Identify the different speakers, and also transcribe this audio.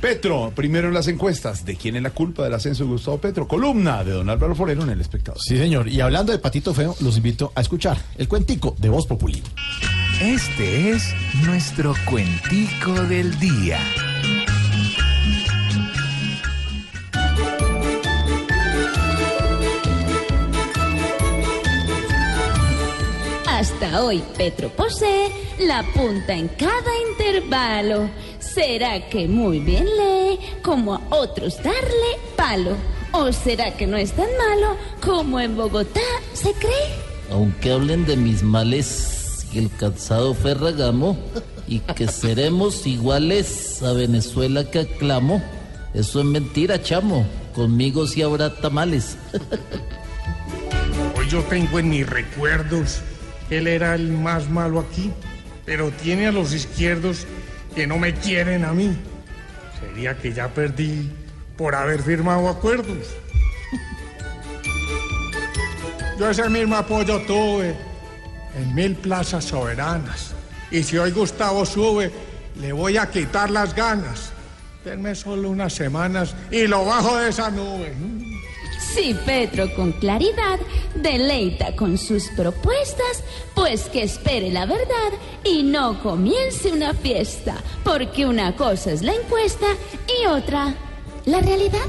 Speaker 1: Petro, primero en las encuestas. ¿De quién es la culpa del ascenso de Gustavo Petro? Columna de don Álvaro Forero en El Espectador.
Speaker 2: Sí, señor. Y hablando de Patito Feo, los invito a escuchar el cuentico de Voz Populi.
Speaker 3: Este es nuestro cuentico del día.
Speaker 4: Hasta hoy Petro posee la punta en cada intervalo. ¿Será que muy bien lee como a otros darle palo? ¿O será que no es tan malo como en Bogotá se cree?
Speaker 5: Aunque hablen de mis males y el calzado Ferragamo y que seremos iguales a Venezuela que aclamo, eso es mentira, chamo. Conmigo sí habrá tamales.
Speaker 6: Hoy yo tengo en mis recuerdos que él era el más malo aquí, pero tiene a los izquierdos que no me quieren a mí. Sería que ya perdí por haber firmado acuerdos. Yo ese mismo apoyo tuve en mil plazas soberanas. Y si hoy Gustavo sube, le voy a quitar las ganas. Denme solo unas semanas y lo bajo de esa nube.
Speaker 4: Si Petro con claridad deleita con sus propuestas, pues que espere la verdad y no comience una fiesta, porque una cosa es la encuesta y otra la realidad.